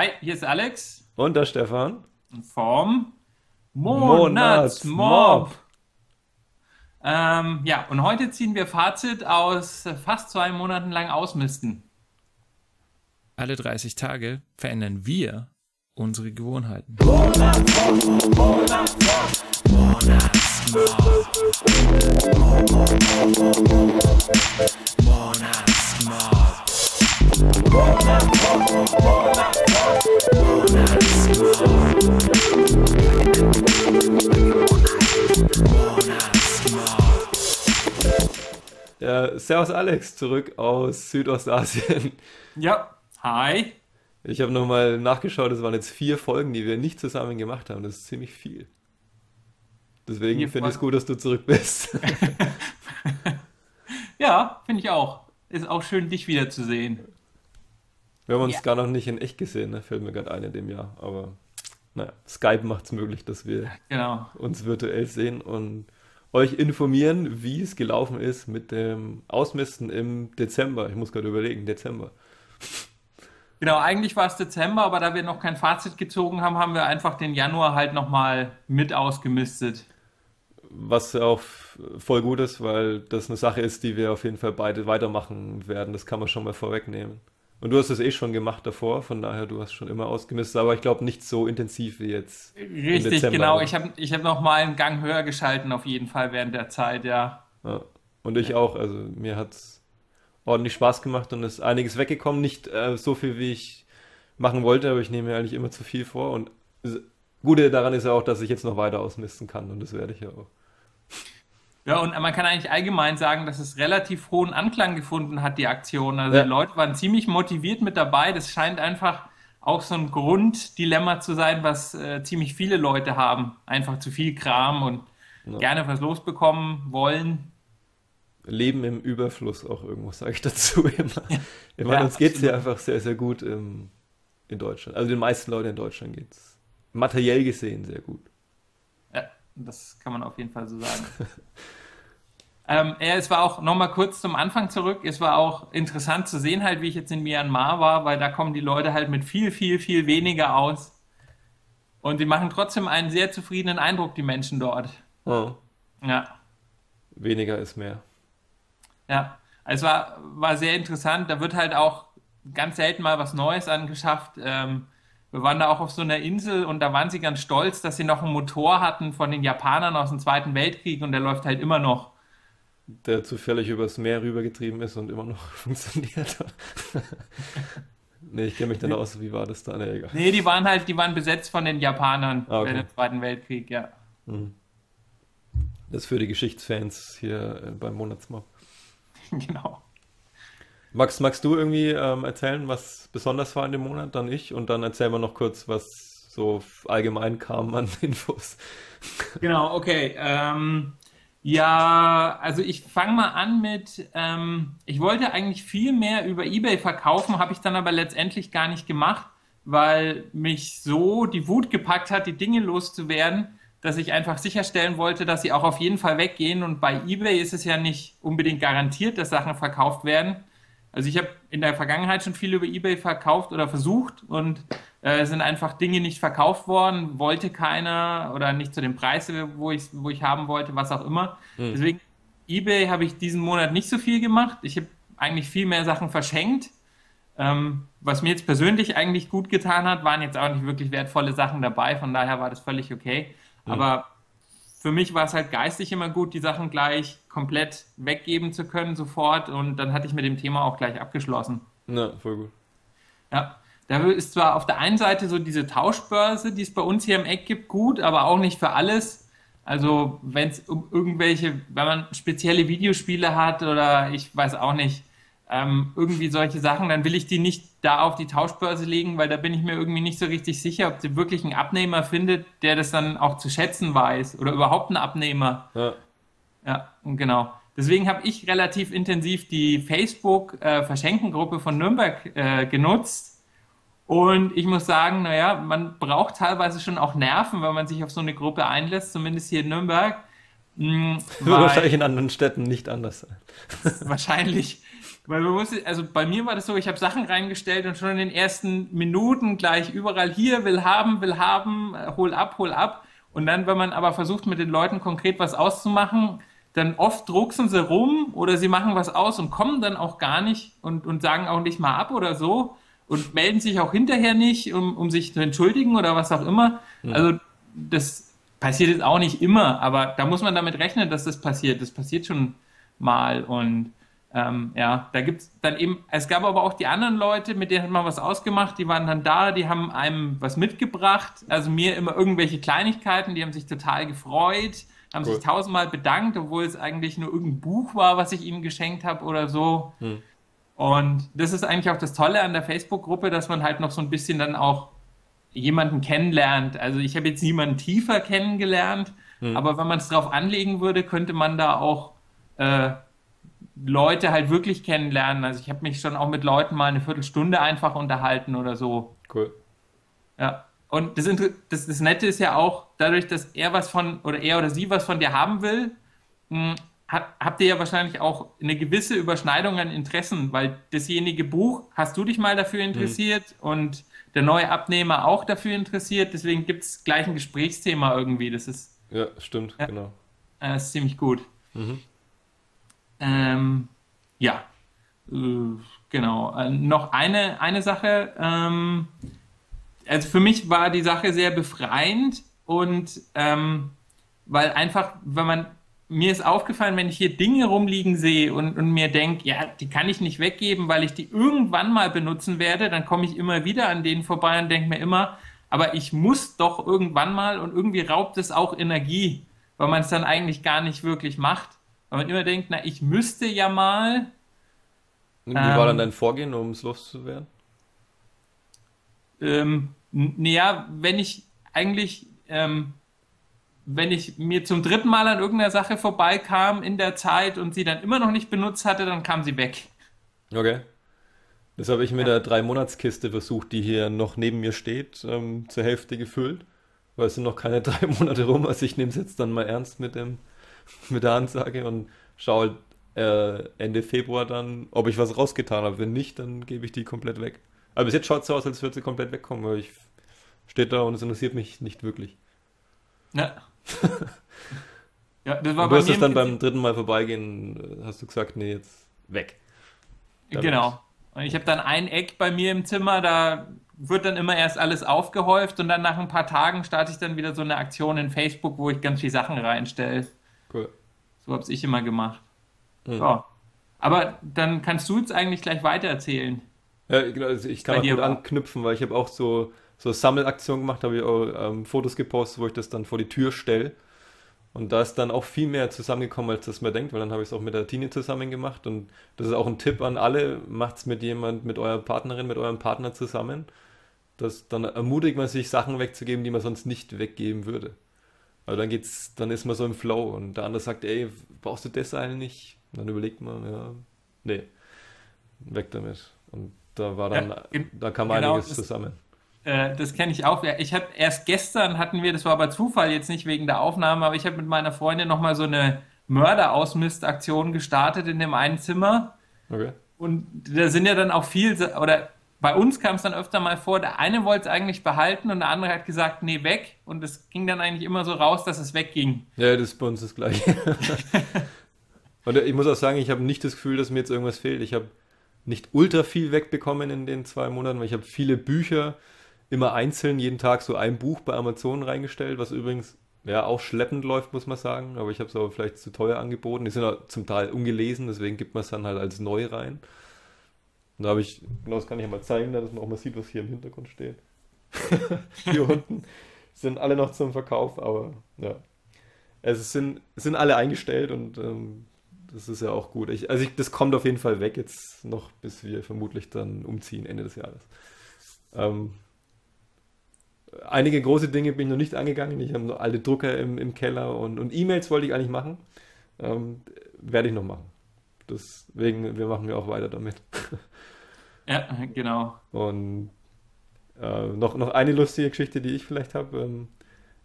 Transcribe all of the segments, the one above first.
Hi, hier ist Alex Und der Stefan. vom Monatsmob. Monatsmob. Ähm, ja, und heute ziehen wir Fazit aus fast zwei Monaten lang Ausmisten. Alle 30 Tage verändern wir unsere Gewohnheiten. Ja, servus Alex, zurück aus Südostasien. Ja, hi. Ich habe nochmal nachgeschaut, es waren jetzt vier Folgen, die wir nicht zusammen gemacht haben. Das ist ziemlich viel. Deswegen finde ich es gut, dass du zurück bist. Ja, finde ich auch. Ist auch schön, dich wiederzusehen. Wir haben uns Ja. gar noch nicht in echt gesehen, ne? fällt mir gerade ein in dem Jahr. Aber naja, Skype macht es möglich, dass wir Genau. uns virtuell sehen und euch informieren, wie es gelaufen ist mit dem Ausmisten im Dezember. Ich muss gerade überlegen, Dezember. Genau, eigentlich war es Dezember, aber da wir noch kein Fazit gezogen haben, haben wir einfach den Januar halt nochmal mit ausgemistet. Was auch voll gut ist, weil das eine Sache ist, die wir auf jeden Fall beide weitermachen werden. Das kann man schon mal vorwegnehmen. Und du hast es eh schon gemacht davor, von daher du hast schon immer ausgemistet, aber ich glaube nicht so intensiv wie jetzt Richtig, genau. Ich habe ich hab nochmal einen Gang höher geschalten, auf jeden Fall während der Zeit, ja. Ja. Und ich auch. Also mir hat es ordentlich Spaß gemacht und ist einiges weggekommen. Nicht äh, so viel, wie ich machen wollte, aber ich nehme mir eigentlich immer zu viel vor. Und das Gute daran ist ja auch, dass ich jetzt noch weiter ausmisten kann und das werde ich ja auch. Ja, und man kann eigentlich allgemein sagen, dass es relativ hohen Anklang gefunden hat, die Aktion. Also Ja. die Leute waren ziemlich motiviert mit dabei. Das scheint einfach auch so ein Grunddilemma zu sein, was äh, ziemlich viele Leute haben. Einfach zu viel Kram und Ja. gerne was losbekommen wollen. Leben im Überfluss auch irgendwo, sage ich dazu immer. Ich meine, Ja, uns geht es ja einfach sehr, sehr gut im, in Deutschland. Also den meisten Leuten in Deutschland geht es materiell gesehen sehr gut. Das kann man auf jeden Fall so sagen. ähm, ja, es war auch nochmal kurz zum Anfang zurück. Es war auch interessant zu sehen, halt, wie ich jetzt in Myanmar war, weil da kommen die Leute halt mit viel, viel, viel weniger aus. Und die machen trotzdem einen sehr zufriedenen Eindruck, die Menschen dort. Ja. Ja, Weniger ist mehr. ja. Es war, war sehr interessant. Da wird halt auch ganz selten mal was Neues angeschafft. Ähm, wir waren da auch auf so einer Insel und da waren sie ganz stolz, dass sie noch einen Motor hatten von den Japanern aus dem Zweiten Weltkrieg und der läuft halt immer noch. Der zufällig übers Meer rübergetrieben ist und immer noch funktioniert. nee, ich kenne mich dann aus. Wie war das da? Nee, egal. Nee, die waren halt, die waren besetzt von den Japanern Ah, okay. während des Zweiten Weltkrieg, ja. Das ist für die Geschichtsfans hier äh, beim Monatsmob. Genau. Max, magst du irgendwie ähm, erzählen, was besonders war in dem Monat? Dann ich und dann erzählen wir noch kurz, was so allgemein kam an Infos. Genau, okay. Ähm, ja, also ich fange mal an mit, ähm, ich wollte eigentlich viel mehr über eBay verkaufen, habe ich dann aber letztendlich gar nicht gemacht, weil mich so die Wut gepackt hat, die Dinge loszuwerden, dass ich einfach sicherstellen wollte, dass sie auch auf jeden Fall weggehen. Und bei eBay ist es ja nicht unbedingt garantiert, dass Sachen verkauft werden. Also ich habe in der Vergangenheit schon viel über eBay verkauft oder versucht und äh, sind einfach Dinge nicht verkauft worden, wollte keiner oder nicht zu dem Preis, wo ich, wo ich haben wollte, was auch immer. Deswegen eBay habe ich diesen Monat nicht so viel gemacht. Ich habe eigentlich viel mehr Sachen verschenkt. Ähm, was mir jetzt persönlich eigentlich gut getan hat, waren jetzt auch nicht wirklich wertvolle Sachen dabei, von daher war das völlig okay. Aber für mich war es halt geistig immer gut, die Sachen gleich komplett weggeben zu können sofort und dann hatte ich mit dem Thema auch gleich abgeschlossen. Na, voll gut. Ja, da ist zwar auf der einen Seite so diese Tauschbörse, die es bei uns hier im Eck gibt, gut, aber auch nicht für alles. Also wenn es um irgendwelche, wenn man spezielle Videospiele hat oder ich weiß auch nicht, ähm, irgendwie solche Sachen, dann will ich die nicht da auf die Tauschbörse legen, weil da bin ich mir irgendwie nicht so richtig sicher, ob sie wirklich einen Abnehmer findet, der das dann auch zu schätzen weiß oder überhaupt einen Abnehmer. Ja, Ja, und genau. Deswegen habe ich relativ intensiv die Facebook-Verschenkengruppe von Nürnberg äh, genutzt. Und ich muss sagen, naja, man braucht teilweise schon auch Nerven, wenn man sich auf so eine Gruppe einlässt, zumindest hier in Nürnberg. Mm, wird wahrscheinlich in anderen Städten nicht anders sein. wahrscheinlich, Weil man muss, also bei mir war das so, ich habe Sachen reingestellt und schon in den ersten Minuten gleich überall hier, will haben, will haben, äh, hol ab, hol ab. Und dann, wenn man aber versucht, mit den Leuten konkret was auszumachen, dann oft drucksen sie rum oder sie machen was aus und kommen dann auch gar nicht und, und sagen auch nicht mal ab oder so und melden sich auch hinterher nicht, um, um sich zu entschuldigen oder was auch immer. Ja. Also das passiert jetzt auch nicht immer, aber da muss man damit rechnen, dass das passiert. Das passiert schon mal und ähm, ja, da gibt es dann eben, es gab aber auch die anderen Leute, mit denen hat man was ausgemacht, die waren dann da, die haben einem was mitgebracht, also mir immer irgendwelche Kleinigkeiten, die haben sich total gefreut, haben cool. sich tausendmal bedankt, obwohl es eigentlich nur irgendein Buch war, was ich ihnen geschenkt habe oder so. Hm. Und das ist eigentlich auch das Tolle an der Facebook-Gruppe, dass man halt noch so ein bisschen dann auch jemanden kennenlernt. Also ich habe jetzt niemanden tiefer kennengelernt, hm. aber wenn man es drauf anlegen würde, könnte man da auch äh, Leute halt wirklich kennenlernen. Also ich habe mich schon auch mit Leuten mal eine Viertelstunde einfach unterhalten oder so. Cool. Ja. Und das, das, das Nette ist ja auch, dadurch, dass er was von, oder er oder sie was von dir haben will, mh, hm, habt ihr ja wahrscheinlich auch eine gewisse Überschneidung an Interessen, weil dasjenige Buch hast du dich mal dafür interessiert mhm. und der neue Abnehmer auch dafür interessiert, deswegen gibt es gleich ein Gesprächsthema irgendwie. Das ist. Ja, stimmt, ja, genau. Das ist ziemlich gut. Mhm. Ähm, ja, äh, genau. Äh, noch eine, eine Sache. Ähm, also für mich war die Sache sehr befreiend und ähm, weil einfach, wenn man mir ist aufgefallen, wenn ich hier Dinge rumliegen sehe und, und mir denke, ja, die kann ich nicht weggeben, weil ich die irgendwann mal benutzen werde, dann komme ich immer wieder an denen vorbei und denke mir immer, aber ich muss doch irgendwann mal und irgendwie raubt es auch Energie, weil man es dann eigentlich gar nicht wirklich macht. Weil man immer denkt, na, ich müsste ja mal. Wie war ähm, dann dein Vorgehen, um es loszuwerden? Ähm, naja, wenn ich eigentlich, ähm, wenn ich mir zum dritten Mal an irgendeiner Sache vorbeikam in der Zeit und sie dann immer noch nicht benutzt hatte, dann kam sie weg. Okay. Das habe ich mit ja. der Drei-Monats-Kiste versucht, die hier noch neben mir steht, ähm, zur Hälfte gefüllt. Weil es sind noch keine drei Monate rum, also ich nehme es jetzt dann mal ernst mit dem mit der Ansage und schaue äh, Ende Februar dann, ob ich was rausgetan habe. Wenn nicht, dann gebe ich die komplett weg. Aber bis jetzt schaut es so aus, als würde sie komplett wegkommen, weil ich steht da und es interessiert mich nicht wirklich. Ja. ja, das war und du hast es dann beim dritten Mal vorbeigehen, hast du gesagt, nee, jetzt weg. Damit. Genau. Und ich habe dann ein Eck bei mir im Zimmer, da wird dann immer erst alles aufgehäuft und dann nach ein paar Tagen starte ich dann wieder so eine Aktion in Facebook, wo ich ganz viele Sachen reinstelle. Cool. So habe ich immer gemacht. Mhm. So. Aber dann kannst du jetzt eigentlich gleich weitererzählen. Ja, genau, also ich kann auch gut anknüpfen, weil ich habe auch so, so Sammelaktionen gemacht, habe ich auch ähm, Fotos gepostet, wo ich das dann vor die Tür stelle. Und da ist dann auch viel mehr zusammengekommen, als das man denkt, weil dann habe ich es auch mit der Tine zusammen gemacht. Und das ist auch ein Tipp an alle, macht es mit jemand, mit eurer Partnerin, mit eurem Partner zusammen. Das, dann ermutigt man sich, Sachen wegzugeben, die man sonst nicht weggeben würde. Aber dann geht's, dann ist man so im Flow und der andere sagt, ey, brauchst du das eigentlich? Und dann überlegt man, ja, nee, weg damit. Und da war dann, ja, da kam genau, einiges das, zusammen. Äh, das kenne ich auch. Ich habe erst gestern hatten wir, das war aber Zufall jetzt nicht wegen der Aufnahme, aber ich habe mit meiner Freundin nochmal so eine Mörderausmistaktion gestartet in dem einen Zimmer. Okay. Und da sind ja dann auch viel, oder bei uns kam es dann öfter mal vor, der eine wollte es eigentlich behalten und der andere hat gesagt, nee, weg. Und es ging dann eigentlich immer so raus, dass es wegging. Ja, das ist bei uns das Gleiche. und ich muss auch sagen, ich habe nicht das Gefühl, dass mir jetzt irgendwas fehlt. Ich habe nicht ultra viel wegbekommen in den zwei Monaten, weil ich habe viele Bücher immer einzeln jeden Tag so ein Buch bei Amazon reingestellt, was übrigens ja auch schleppend läuft, muss man sagen. Aber ich habe es aber vielleicht zu teuer angeboten. Die sind auch zum Teil ungelesen, deswegen gibt man es dann halt als neu rein. Und da habe ich, genau das kann ich ja mal zeigen, dass man auch mal sieht, was hier im Hintergrund steht. hier unten sind alle noch zum Verkauf, aber ja. Es sind, sind alle eingestellt und ähm, das ist ja auch gut. Ich, also ich, das kommt auf jeden Fall weg jetzt noch, bis wir vermutlich dann umziehen Ende des Jahres. Ähm, einige große Dinge bin ich noch nicht angegangen. Ich habe noch alte Drucker im, im Keller und, und E-Mails wollte ich eigentlich machen. Ähm, werde ich noch machen. Deswegen, wir machen ja auch weiter damit. Ja, genau. Und äh, noch, noch eine lustige Geschichte, die ich vielleicht habe. Ähm,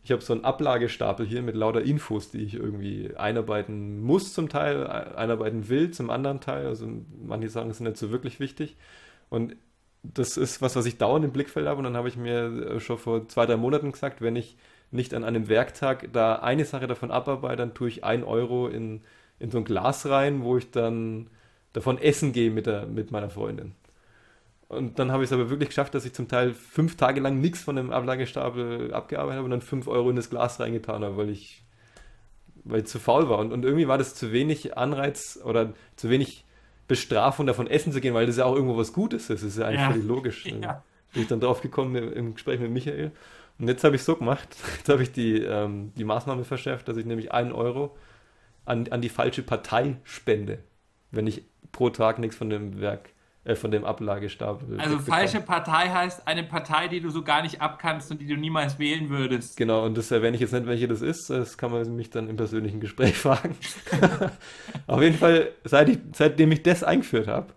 ich habe so einen Ablagestapel hier mit lauter Infos, die ich irgendwie einarbeiten muss zum Teil, einarbeiten will zum anderen Teil. Also manche Sachen sind nicht so wirklich wichtig. Und das ist was, was ich dauernd im Blickfeld habe. Und dann habe ich mir schon vor zwei, drei Monaten gesagt, wenn ich nicht an einem Werktag da eine Sache davon abarbeite, dann tue ich ein Euro in, in so ein Glas rein, wo ich dann davon essen gehe mit, der, mit meiner Freundin. Und dann habe ich es aber wirklich geschafft, dass ich zum Teil fünf Tage lang nichts von dem Ablagestapel abgearbeitet habe und dann fünf Euro in das Glas reingetan habe, weil ich, weil ich zu faul war. Und, und irgendwie war das zu wenig Anreiz oder zu wenig Bestrafung davon essen zu gehen, weil das ja auch irgendwo was Gutes ist. Das ist ja eigentlich ja. völlig logisch. Ja. Bin ich dann drauf gekommen im Gespräch mit Michael. Und jetzt habe ich so gemacht, jetzt habe ich die, ähm, die Maßnahme verschärft, dass ich nämlich einen Euro an, an die falsche Partei spende, wenn ich pro Tag nichts von dem Werk äh, von dem Ablagestapel. Also falsche Partei heißt eine Partei, die du so gar nicht abkannst und die du niemals wählen würdest. Genau, und das erwähne ich jetzt nicht, welche das ist. Das kann man mich dann im persönlichen Gespräch fragen. Auf jeden Fall, seit ich, seitdem ich das eingeführt habe,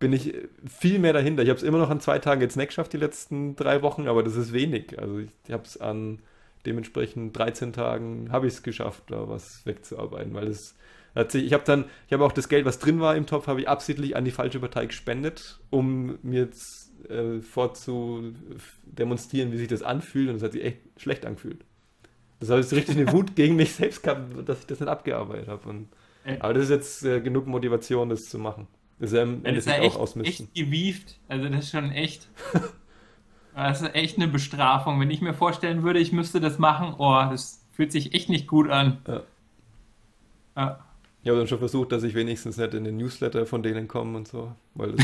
bin ich viel mehr dahinter. Ich habe es immer noch an zwei Tagen jetzt nicht geschafft, die letzten drei Wochen, aber das ist wenig. Also ich, ich habe es an dementsprechend 13 Tagen habe ich es geschafft, da was wegzuarbeiten, weil es ich habe dann, ich habe auch das Geld, was drin war im Topf, habe ich absichtlich an die falsche Partei gespendet, um mir jetzt äh, vorzudemonstrieren, wie sich das anfühlt. Und es hat sich echt schlecht angefühlt. Das habe ich richtig eine Wut gegen mich selbst gehabt, dass ich das nicht abgearbeitet habe. Und, aber das ist jetzt äh, genug Motivation, das zu machen. Das ist ja im Endeffekt ja echt, auch ausmisten. echt gewieft. Also das ist schon echt. das ist echt eine Bestrafung. Wenn ich mir vorstellen würde, ich müsste das machen, oh, das fühlt sich echt nicht gut an. Ja. ja. Ich habe dann schon versucht, dass ich wenigstens nicht in den Newsletter von denen komme und so. Weil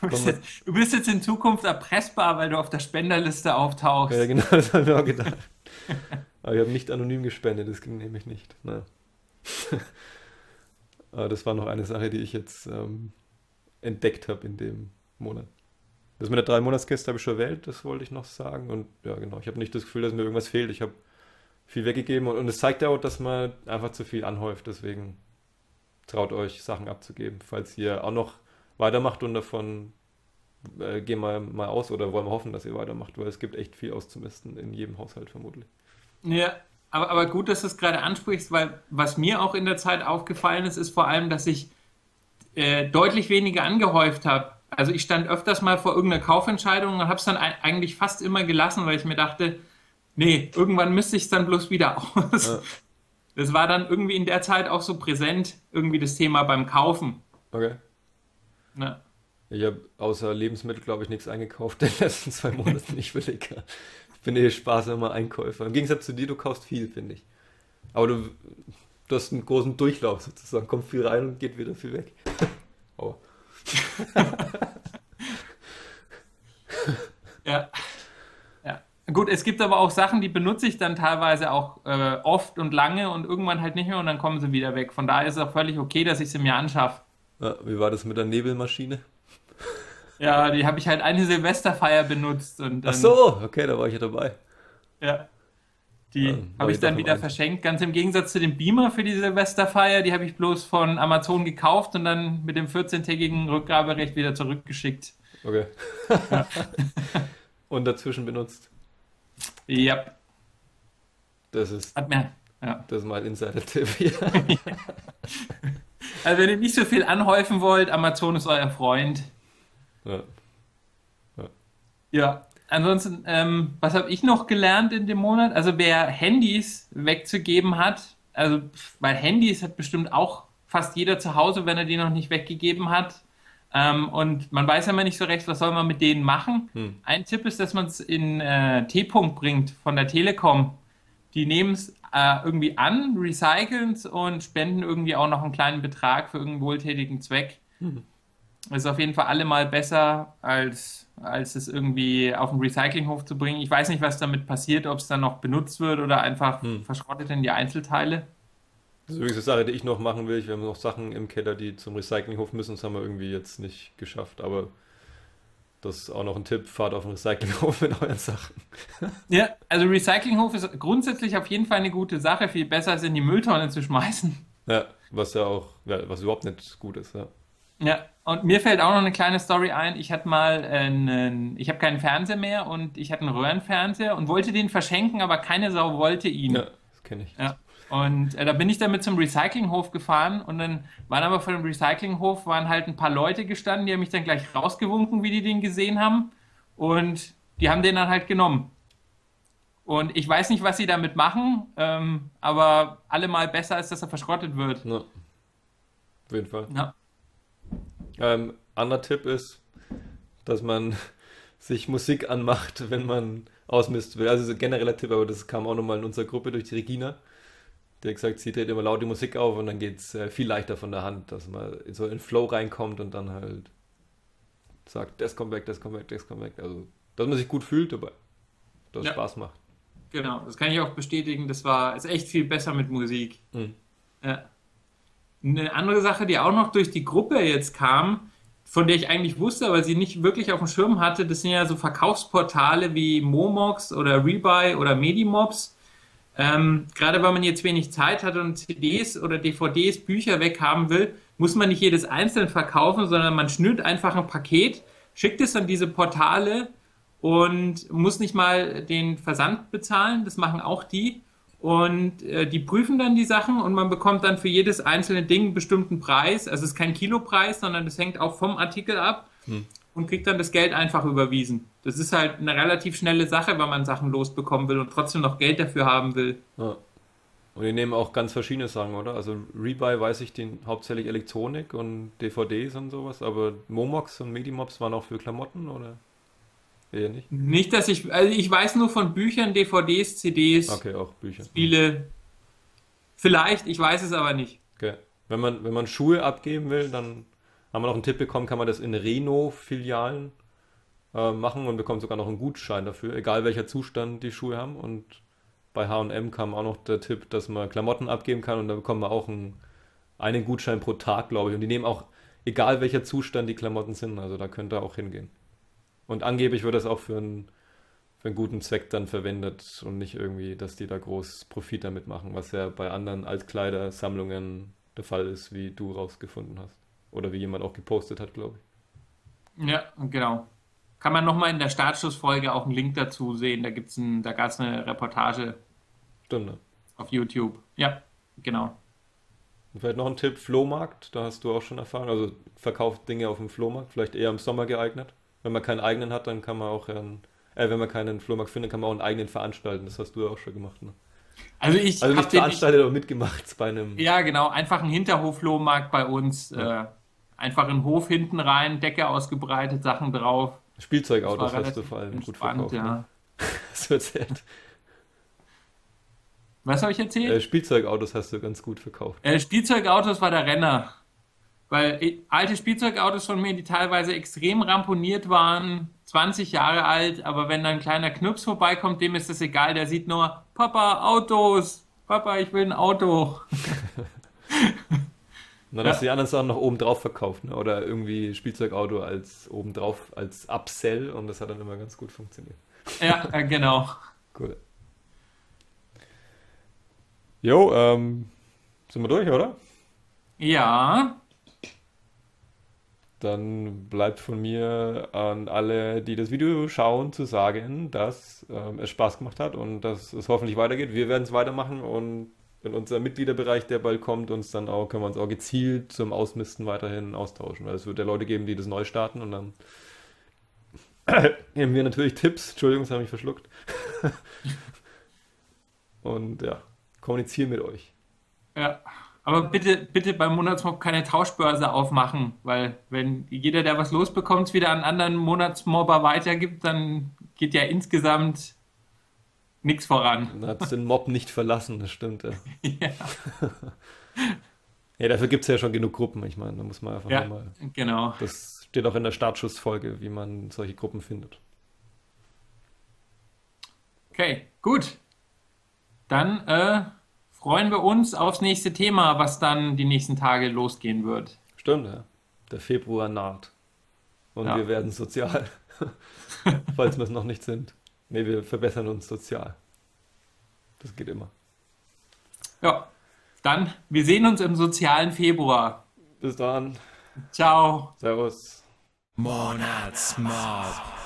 du, bist jetzt, du, bist jetzt, in Zukunft erpressbar, weil du auf der Spenderliste auftauchst. Ja, genau, das habe ich mir auch gedacht. Aber ich habe nicht anonym gespendet, das ging nämlich nicht. Na. Aber das war noch eine Sache, die ich jetzt ähm, entdeckt habe in dem Monat. Das mit der drei Monatskiste habe ich schon erwähnt, das wollte ich noch sagen. Und ja, genau, ich habe nicht das Gefühl, dass mir irgendwas fehlt. Ich habe viel weggegeben und, es zeigt ja auch, dass man einfach zu viel anhäuft. Deswegen traut euch, Sachen abzugeben. Falls ihr auch noch weitermacht und davon äh, gehen wir mal aus oder wollen wir hoffen, dass ihr weitermacht, weil es gibt echt viel auszumisten in jedem Haushalt vermutlich. Ja, aber, aber gut, dass du es gerade ansprichst, weil was mir auch in der Zeit aufgefallen ist, ist vor allem, dass ich äh, deutlich weniger angehäuft habe. Also ich stand öfters mal vor irgendeiner Kaufentscheidung und habe es dann eigentlich fast immer gelassen, weil ich mir dachte, Nee, irgendwann müsste ich es dann bloß wieder aus. Ja. Das war dann irgendwie in der Zeit auch so präsent, irgendwie das Thema beim Kaufen. Okay. Na. Ich habe außer Lebensmittel, glaube ich, nichts eingekauft in den letzten zwei Monaten. Ich will egal. Ich bin eh sparsamer Einkäufer. Im Gegensatz zu dir, du kaufst viel, finde ich. Aber du, du hast einen großen Durchlauf sozusagen. Kommt viel rein und geht wieder viel weg. oh. ja. Gut, es gibt aber auch Sachen, die benutze ich dann teilweise auch äh, oft und lange und irgendwann halt nicht mehr und dann kommen sie wieder weg. Von daher ist es auch völlig okay, dass ich sie mir anschaffe. Ja, wie war das mit der Nebelmaschine? Ja, die habe ich halt eine Silvesterfeier benutzt. Und dann, Ach so, okay, da war ich ja dabei. Ja. Die ja, habe ich dann wieder ein. verschenkt. Ganz im Gegensatz zu dem Beamer für die Silvesterfeier, die habe ich bloß von Amazon gekauft und dann mit dem 14-tägigen Rückgaberecht wieder zurückgeschickt. Okay. Ja. und dazwischen benutzt. Ja. Das ist. Hat mir, ja. Das ist mal Insider-Tipp hier. also, wenn ihr nicht so viel anhäufen wollt, Amazon ist euer Freund. Ja. Ja. ja. Ansonsten, ähm, was habe ich noch gelernt in dem Monat? Also, wer Handys wegzugeben hat, also, weil Handys hat bestimmt auch fast jeder zu Hause, wenn er die noch nicht weggegeben hat. Ähm, und man weiß ja immer nicht so recht, was soll man mit denen machen. Hm. Ein Tipp ist, dass man es in äh, T-Punkt bringt von der Telekom. Die nehmen es äh, irgendwie an, recyceln es und spenden irgendwie auch noch einen kleinen Betrag für irgendeinen wohltätigen Zweck. Hm. Ist auf jeden Fall allemal besser, als, als es irgendwie auf den Recyclinghof zu bringen. Ich weiß nicht, was damit passiert, ob es dann noch benutzt wird oder einfach hm. verschrottet in die Einzelteile. Das ist übrigens eine Sache, die ich noch machen will. Wir haben noch Sachen im Keller, die zum Recyclinghof müssen. Das haben wir irgendwie jetzt nicht geschafft. Aber das ist auch noch ein Tipp. Fahrt auf den Recyclinghof mit euren Sachen. ja, also Recyclinghof ist grundsätzlich auf jeden Fall eine gute Sache. Viel besser als in die Mülltonne zu schmeißen. Ja, was ja auch, ja, was überhaupt nicht gut ist. Ja. Ja, und mir fällt auch noch eine kleine Story ein. Ich hatte mal einen, ich habe keinen Fernseher mehr und ich hatte einen Röhrenfernseher und wollte den verschenken, aber keine Sau wollte ihn. Ja, kenne ich. Ja. Und äh, da bin ich damit zum Recyclinghof gefahren und dann waren aber vor dem Recyclinghof waren halt ein paar Leute gestanden, die haben mich dann gleich rausgewunken, wie die den gesehen haben und die haben den dann halt genommen. Und ich weiß nicht, was sie damit machen, ähm, aber allemal besser als dass er verschrottet wird. Ja. Auf jeden Fall. Ja. Ähm, anderer Tipp ist, dass man sich Musik anmacht, wenn man ausmisten will. Also so ein genereller Tipp, aber das kam auch nochmal in unserer Gruppe durch die Regina. Die hat gesagt, sie dreht immer laut die Musik auf und dann geht es äh, viel leichter von der Hand, dass man so in Flow reinkommt und dann halt sagt, das kommt weg, das kommt weg, das kommt weg. Also, dass man sich gut fühlt dabei, dass es Ja. Spaß macht. Genau, das kann ich auch bestätigen. Das war ist echt viel besser mit Musik. Mhm. Ja. Eine andere Sache, die auch noch durch die Gruppe jetzt kam, von der ich eigentlich wusste, aber sie nicht wirklich auf dem Schirm hatte, das sind ja so Verkaufsportale wie Momox oder Rebuy oder Medimobs. Ähm, gerade wenn man jetzt wenig Zeit hat und CDs oder DVDs, Bücher weghaben will, muss man nicht jedes einzeln verkaufen, sondern man schnürt einfach ein Paket, schickt es an diese Portale und muss nicht mal den Versand bezahlen. Das machen auch die. Und äh, die prüfen dann die Sachen und man bekommt dann für jedes einzelne Ding einen bestimmten Preis. Also es ist kein Kilopreis, sondern das hängt auch vom Artikel ab und kriegt dann das Geld einfach überwiesen. Das ist halt eine relativ schnelle Sache, wenn man Sachen losbekommen will und trotzdem noch Geld dafür haben will. Ja. Und die nehmen auch ganz verschiedene Sachen, oder? Also Rebuy weiß ich, den hauptsächlich Elektronik und DVDs und sowas, aber Momox und Medimobs waren auch für Klamotten, oder? Eher nicht? Nicht, dass ich, also ich weiß nur von Büchern, DVDs, CDs, Okay, auch Bücher. Spiele. Vielleicht, ich weiß es aber nicht. Okay. Wenn man, wenn man Schuhe abgeben will, dann haben wir noch einen Tipp bekommen, kann man das in Reno-Filialen äh, machen und bekommt sogar noch einen Gutschein dafür, egal welcher Zustand die Schuhe haben. Und bei H&M kam auch noch der Tipp, dass man Klamotten abgeben kann und da bekommt man auch einen, einen Gutschein pro Tag, glaube ich. Und die nehmen auch, egal welcher Zustand die Klamotten sind, also da könnt ihr auch hingehen. Und angeblich wird das auch für einen, für einen guten Zweck dann verwendet und nicht irgendwie, dass die da groß Profit damit machen, was ja bei anderen Altkleidersammlungen der Fall ist, wie du rausgefunden hast. Oder wie jemand auch gepostet hat, glaube ich. Ja, genau. Kann man nochmal in der Startschussfolge auch einen Link dazu sehen. Da gibt's ein, da gab es eine Reportage Stimmt, ne? auf YouTube. Ja, genau. Und vielleicht noch ein Tipp, Flohmarkt, da hast du auch schon erfahren. Also verkauft Dinge auf dem Flohmarkt, vielleicht eher im Sommer geeignet. Wenn man keinen eigenen hat, dann kann man auch einen, äh, wenn man keinen Flohmarkt findet, kann man auch einen eigenen veranstalten. Das hast du ja auch schon gemacht, ne? Also ich Also hab nicht den veranstaltet, aber mitgemacht bei einem. Ja, genau. Einfach ein Hinterhof-Flohmarkt bei uns. Äh, einfach in den Hof hinten rein, Decke ausgebreitet, Sachen drauf. Spielzeugautos hast du vor allem gut verkauft. ja. Ne? Das wird erzählt. Was habe ich erzählt? Äh, Spielzeugautos hast du ganz gut verkauft. Äh, Spielzeugautos war der Renner. Weil äh, alte Spielzeugautos von mir, die teilweise extrem ramponiert waren, 20 Jahre alt, aber wenn dann ein kleiner Knups vorbeikommt, dem ist das egal, der sieht nur, Papa, Autos, Papa, ich will ein Auto. Und dann hast du die anderen Sachen noch oben drauf verkauft, ne? Oder irgendwie Spielzeugauto als oben drauf als Upsell und das hat dann immer ganz gut funktioniert. Ja, äh, genau. Cool. Jo, ähm, sind wir durch, oder? Ja, Dann bleibt von mir an alle, die das Video schauen, zu sagen, dass ähm, es Spaß gemacht hat und dass es hoffentlich weitergeht. Wir werden es weitermachen und in unser Mitgliederbereich, der bald kommt, uns dann auch, können wir uns auch gezielt zum Ausmisten weiterhin austauschen. Weil es wird ja Leute geben, die das neu starten und dann geben wir natürlich Tipps. Entschuldigung, das habe ich verschluckt. und ja, kommunizieren mit euch. ja. Aber bitte, bitte beim Monatsmob keine Tauschbörse aufmachen, weil wenn jeder, der was losbekommt, wieder an anderen Monatsmobber weitergibt, dann geht ja insgesamt nichts voran. Dann hat den Mob nicht verlassen, das stimmt. Ja, Ja, ja dafür gibt es ja schon genug Gruppen. Ich meine, da muss man einfach ja, mal. genau. Das steht auch in der Startschussfolge, wie man solche Gruppen findet. Okay, gut. Dann äh, freuen wir uns aufs nächste Thema, was dann die nächsten Tage losgehen wird. Stimmt, ja. Der Februar naht. Und Ja. wir werden sozial. Falls wir es noch nicht sind. Nee, wir verbessern uns sozial. Das geht immer. Ja, dann, wir sehen uns im sozialen Februar. Bis dann. Ciao. Servus. Monatsmob.